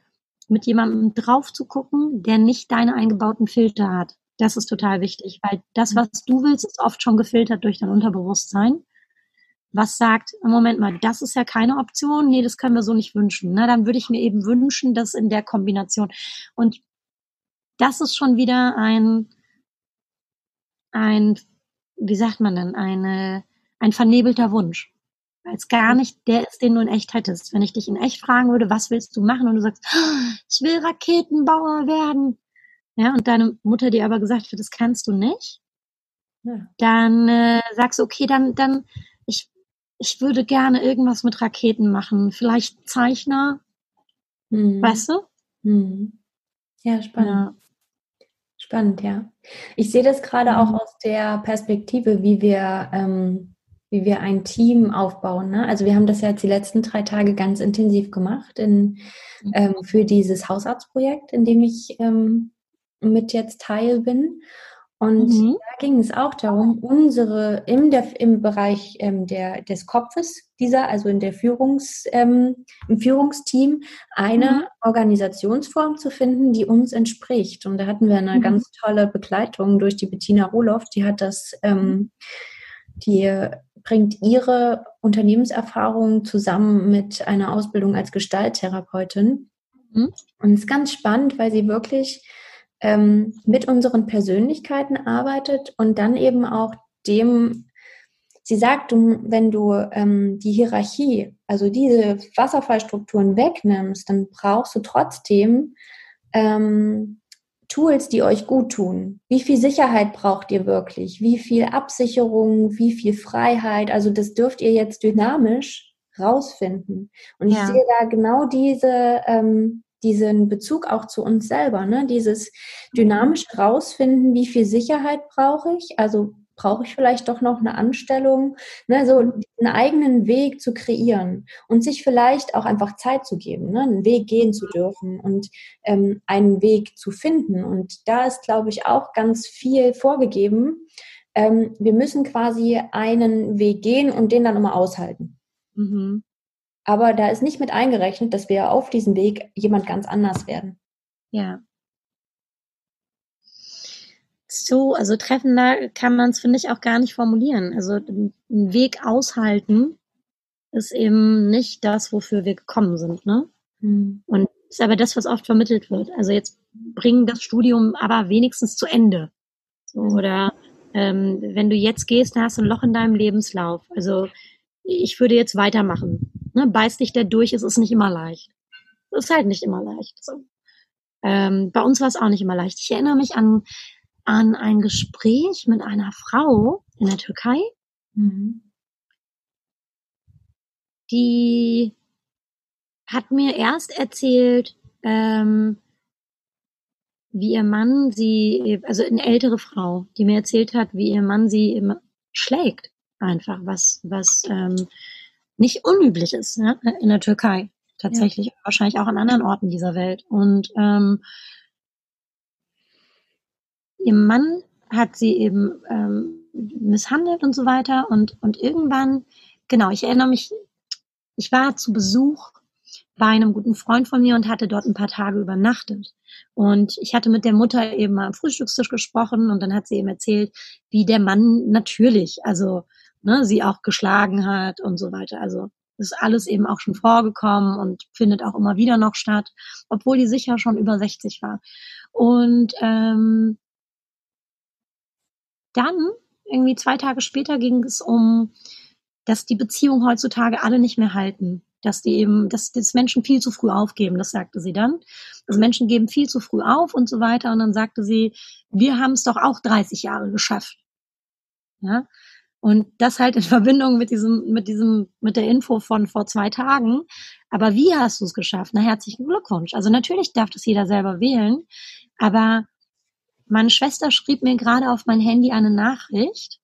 mit jemandem drauf zu gucken, der nicht deine eingebauten Filter hat. Das ist total wichtig, weil das, was du willst, ist oft schon gefiltert durch dein Unterbewusstsein. Was sagt, im Moment mal, das ist ja keine Option, nee, das können wir so nicht wünschen. Na, dann würde ich mir eben wünschen, dass in der Kombination. Und das ist schon wieder ein, ein, wie sagt man denn, eine, ein vernebelter Wunsch weil es gar nicht der ist, den du in echt hättest. Wenn ich dich in echt fragen würde, was willst du machen und du sagst, oh, ich will Raketenbauer werden, ja, und deine Mutter dir aber gesagt hat, das kannst du nicht, ja. dann äh, sagst du, okay, dann, dann, ich, ich würde gerne irgendwas mit Raketen machen, vielleicht Zeichner, mhm. weißt du? Mhm. Ja, spannend. Ja. Spannend, ja. Ich sehe das gerade mhm. auch aus der Perspektive, wie wir ähm, wie wir ein Team aufbauen. Ne? Also wir haben das ja jetzt die letzten drei Tage ganz intensiv gemacht in, mhm. ähm, für dieses Hausarztprojekt, in dem ich ähm, mit jetzt Teil bin. Und mhm. da ging es auch darum, unsere im, der, im Bereich ähm, der, des Kopfes dieser, also in der Führungs, ähm, im Führungsteam, eine mhm. Organisationsform zu finden, die uns entspricht. Und da hatten wir eine mhm. ganz tolle Begleitung durch die Bettina Roloff, die hat das ähm, die bringt ihre Unternehmenserfahrung zusammen mit einer Ausbildung als Gestalttherapeutin. Mhm. Und es ist ganz spannend, weil sie wirklich ähm, mit unseren Persönlichkeiten arbeitet und dann eben auch dem, sie sagt, wenn du ähm, die Hierarchie, also diese Wasserfallstrukturen wegnimmst, dann brauchst du trotzdem ähm, Tools, die euch gut tun. Wie viel Sicherheit braucht ihr wirklich? Wie viel Absicherung? Wie viel Freiheit? Also das dürft ihr jetzt dynamisch rausfinden. Und ja. ich sehe da genau diese, ähm, diesen Bezug auch zu uns selber, ne? Dieses dynamisch rausfinden, wie viel Sicherheit brauche ich? Also brauche ich vielleicht doch noch eine Anstellung, ne, so einen eigenen Weg zu kreieren und sich vielleicht auch einfach Zeit zu geben, ne, einen Weg gehen zu dürfen und ähm, einen Weg zu finden. Und da ist, glaube ich, auch ganz viel vorgegeben. Ähm, wir müssen quasi einen Weg gehen und den dann immer aushalten. Mhm. Aber da ist nicht mit eingerechnet, dass wir auf diesem Weg jemand ganz anders werden. Ja, so, also treffender kann man es, finde ich, auch gar nicht formulieren. Also ein Weg aushalten ist eben nicht das, wofür wir gekommen sind, ne? Mhm. Und ist aber das, was oft vermittelt wird. Also jetzt bringen das Studium aber wenigstens zu Ende. So, oder ähm, wenn du jetzt gehst, dann hast du ein Loch in deinem Lebenslauf. Also ich würde jetzt weitermachen. Ne? Beiß dich da durch, es ist nicht immer leicht. Es ist halt nicht immer leicht. So. Ähm, bei uns war es auch nicht immer leicht. Ich erinnere mich an an ein Gespräch mit einer Frau in der Türkei, mhm. die hat mir erst erzählt, ähm, wie ihr Mann sie, also eine ältere Frau, die mir erzählt hat, wie ihr Mann sie immer schlägt, einfach, was, was ähm, nicht unüblich ist ne, in der Türkei. Tatsächlich, ja. wahrscheinlich auch an anderen Orten dieser Welt. Und ähm, ihr Mann hat sie eben ähm, misshandelt und so weiter. Und, und irgendwann, genau, ich erinnere mich, ich war zu Besuch bei einem guten Freund von mir und hatte dort ein paar Tage übernachtet. Und ich hatte mit der Mutter eben mal am Frühstückstisch gesprochen und dann hat sie eben erzählt, wie der Mann natürlich, also ne, sie auch geschlagen hat und so weiter. Also ist alles eben auch schon vorgekommen und findet auch immer wieder noch statt, obwohl die sicher schon über 60 war. Und ähm, dann, irgendwie zwei Tage später, ging es um, dass die Beziehungen heutzutage alle nicht mehr halten. Dass die eben, dass, dass Menschen viel zu früh aufgeben, das sagte sie dann. Also Menschen geben viel zu früh auf und so weiter. Und dann sagte sie, wir haben es doch auch 30 Jahre geschafft. Ja. Und das halt in Verbindung mit diesem, mit diesem, mit der Info von vor zwei Tagen. Aber wie hast du es geschafft? Na, herzlichen Glückwunsch. Also natürlich darf das jeder selber wählen. Aber meine Schwester schrieb mir gerade auf mein Handy eine Nachricht,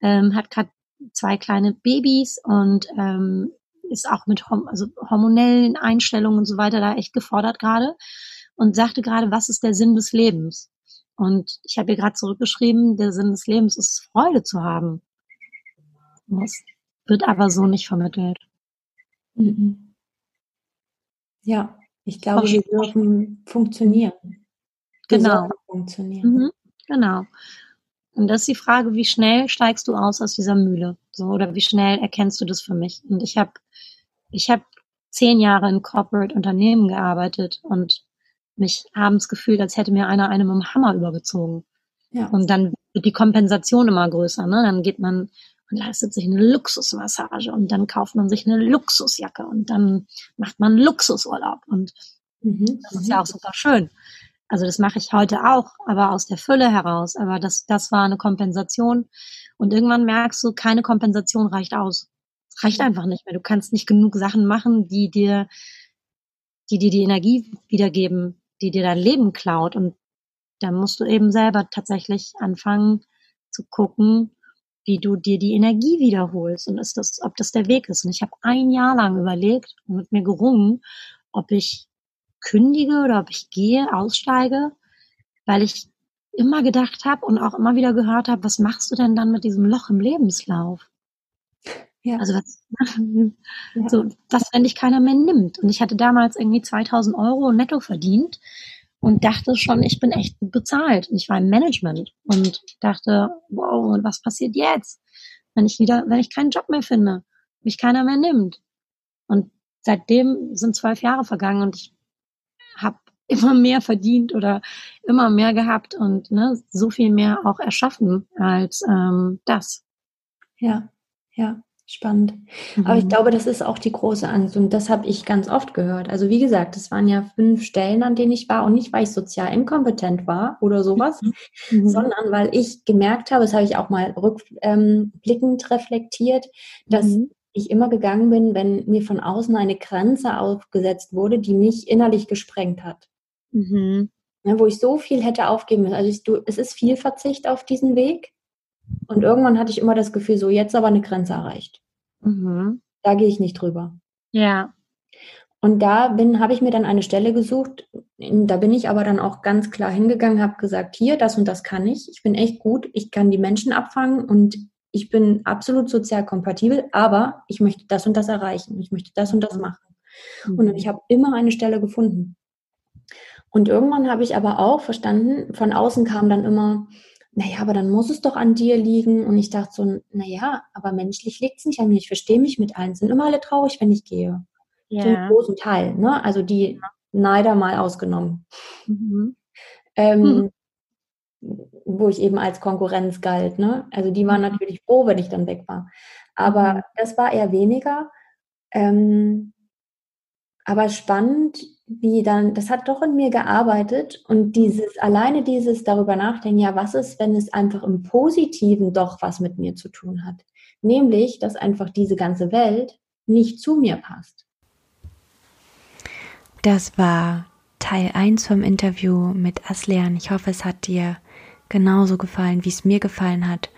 ähm, hat gerade zwei kleine Babys und ähm, ist auch mit also hormonellen Einstellungen und so weiter da echt gefordert gerade und sagte gerade, was ist der Sinn des Lebens? Und ich habe ihr gerade zurückgeschrieben, der Sinn des Lebens ist Freude zu haben. Das wird aber so nicht vermittelt. Mhm. Ja, ich glaube, wir dürfen funktionieren genau. funktionieren. Mhm, genau. Und das ist die Frage, wie schnell steigst du aus aus dieser Mühle? So, oder wie schnell erkennst du das für mich? Und ich habe ich hab zehn Jahre in Corporate Unternehmen gearbeitet und mich abends gefühlt, als hätte mir einer eine mit dem Hammer übergezogen. Ja. Und dann wird die Kompensation immer größer. Ne? Dann geht man und leistet sich eine Luxusmassage und dann kauft man sich eine Luxusjacke und dann macht man Luxusurlaub. Und mhm. das ist ja auch super schön. Also das mache ich heute auch, aber aus der Fülle heraus. Aber das, das war eine Kompensation. Und irgendwann merkst du, keine Kompensation reicht aus. Es reicht einfach nicht mehr. Du kannst nicht genug Sachen machen, die dir, die dir die Energie wiedergeben, die dir dein Leben klaut. Und dann musst du eben selber tatsächlich anfangen zu gucken, wie du dir die Energie wiederholst und ist das, ob das der Weg ist. Und ich habe ein Jahr lang überlegt und mit mir gerungen, ob ich kündige oder ob ich gehe, aussteige, weil ich immer gedacht habe und auch immer wieder gehört habe, was machst du denn dann mit diesem Loch im Lebenslauf? Ja. Also was, ja. so, das, wenn dich keiner mehr nimmt. Und ich hatte damals irgendwie 2000 Euro netto verdient und dachte schon, ich bin echt bezahlt. Ich war im Management und dachte, wow, und was passiert jetzt? wenn ich wieder, wenn ich keinen Job mehr finde, mich keiner mehr nimmt. Und seitdem sind zwölf Jahre vergangen und ich habe immer mehr verdient oder immer mehr gehabt und ne, so viel mehr auch erschaffen als ähm, das. Ja, ja. Spannend. Mhm. Aber ich mhm. glaube, das ist auch die große Angst und das habe ich ganz oft gehört. Also wie gesagt, es waren ja fünf Stellen, an denen ich war und nicht, weil ich sozial inkompetent war oder sowas, mhm. mhm. sondern weil ich gemerkt habe, das habe ich auch mal rückblickend ähm, reflektiert, dass mhm. ich immer gegangen bin, wenn mir von außen eine Grenze aufgesetzt wurde, die mich innerlich gesprengt hat. Mhm. Ja, wo ich so viel hätte aufgeben müssen. Also ich, du, es ist viel Verzicht auf diesen Weg. Und irgendwann hatte ich immer das Gefühl, so jetzt aber eine Grenze erreicht. Mhm. Da gehe ich nicht drüber. Ja. Und da bin, habe ich mir dann eine Stelle gesucht. Da bin ich aber dann auch ganz klar hingegangen, habe gesagt, hier, das und das kann ich. Ich bin echt gut. Ich kann die Menschen abfangen und ich bin absolut sozial kompatibel, aber ich möchte das und das erreichen. Ich möchte das und das machen. Mhm. Und ich habe immer eine Stelle gefunden. Und irgendwann habe ich aber auch verstanden, von außen kam dann immer, naja, aber dann muss es doch an dir liegen. Und ich dachte so, naja, aber menschlich liegt es nicht an mir. Ich verstehe mich mit allen. Sind immer alle traurig, wenn ich gehe. Ja. Zum großen Teil, ne? Also die Neider mal ausgenommen. Mhm. Ähm, mhm. Wo ich eben als Konkurrenz galt, ne? Also die waren mhm. natürlich froh, wenn ich dann weg war. Aber mhm. das war eher weniger. Ähm, aber spannend, wie dann, das hat doch in mir gearbeitet und dieses, alleine dieses darüber nachdenken, ja, was ist, wenn es einfach im Positiven doch was mit mir zu tun hat? Nämlich, dass einfach diese ganze Welt nicht zu mir passt. Das war Teil 1 vom Interview mit Aslian. Ich hoffe, es hat dir genauso gefallen, wie es mir gefallen hat.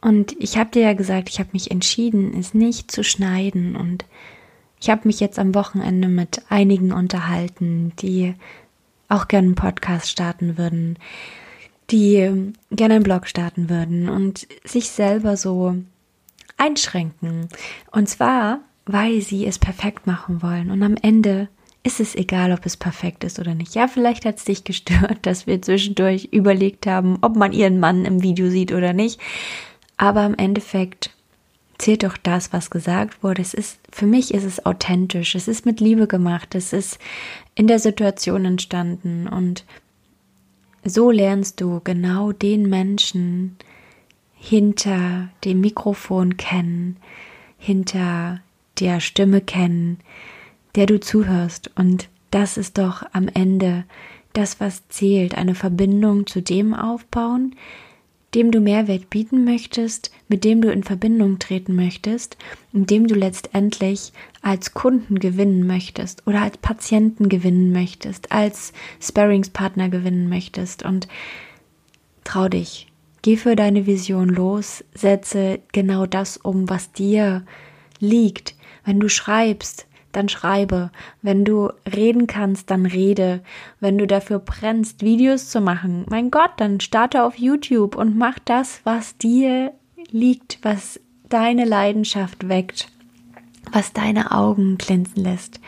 Und ich habe dir ja gesagt, ich habe mich entschieden, es nicht zu schneiden und ich habe mich jetzt am Wochenende mit einigen unterhalten, die auch gerne einen Podcast starten würden, die gerne einen Blog starten würden und sich selber so einschränken. Und zwar, weil sie es perfekt machen wollen. Und am Ende ist es egal, ob es perfekt ist oder nicht. Ja, vielleicht hat es dich gestört, dass wir zwischendurch überlegt haben, ob man ihren Mann im Video sieht oder nicht. Aber im Endeffekt zählt doch das, was gesagt wurde. Es ist, für mich ist es authentisch. Es ist mit Liebe gemacht. Es ist in der Situation entstanden. Und so lernst du genau den Menschen hinter dem Mikrofon kennen, hinter der Stimme kennen, der du zuhörst. Und das ist doch am Ende das, was zählt. Eine Verbindung zu dem aufbauen, dem du Mehrwert bieten möchtest, mit dem du in Verbindung treten möchtest, und dem du letztendlich als Kunden gewinnen möchtest oder als Patienten gewinnen möchtest, als Sparringspartner gewinnen möchtest und trau dich. Geh für deine Vision los, setze genau das um, was dir liegt. Wenn du schreibst, dann schreibe. Wenn du reden kannst, dann rede. Wenn du dafür brennst, Videos zu machen, mein Gott, dann starte auf YouTube und mach das, was dir liegt, was deine Leidenschaft weckt, was deine Augen glänzen lässt.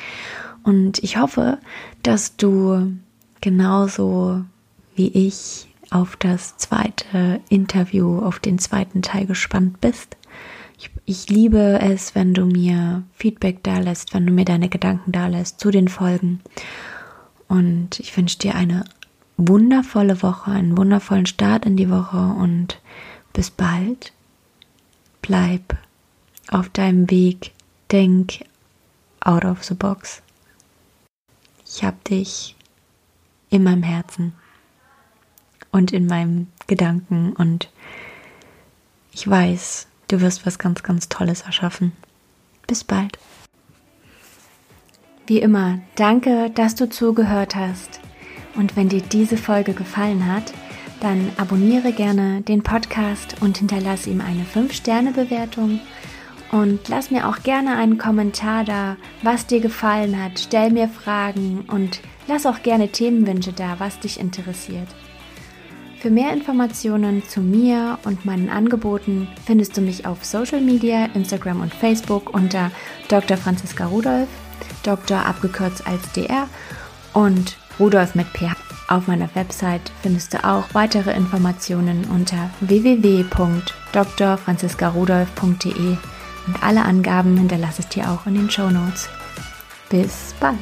Und ich hoffe, dass du genauso wie ich auf das zweite Interview, auf den zweiten Teil gespannt bist. Ich, ich liebe es, wenn du mir Feedback da lässt, wenn du mir deine Gedanken da lässt zu den Folgen. Und ich wünsche dir eine wundervolle Woche, einen wundervollen Start in die Woche und bis bald. Bleib auf deinem Weg. Denk out of the box. Ich hab dich in meinem Herzen und in meinem Gedanken und ich weiß, Du wirst was ganz, ganz Tolles erschaffen. Bis bald. Wie immer, danke, dass du zugehört hast. Und wenn dir diese Folge gefallen hat, dann abonniere gerne den Podcast und hinterlasse ihm eine 5-Sterne-Bewertung. Und lass mir auch gerne einen Kommentar da, was dir gefallen hat. Stell mir Fragen und lass auch gerne Themenwünsche da, was dich interessiert. Für mehr Informationen zu mir und meinen Angeboten findest du mich auf Social Media, Instagram und Facebook unter Dr. Franziska Rudolf, Dr. abgekürzt als DR und Rudolf mit PH. Auf meiner Website findest du auch weitere Informationen unter www.drfranziskarudolf.de und alle Angaben hinterlasse ich dir auch in den Show Notes. Bis bald!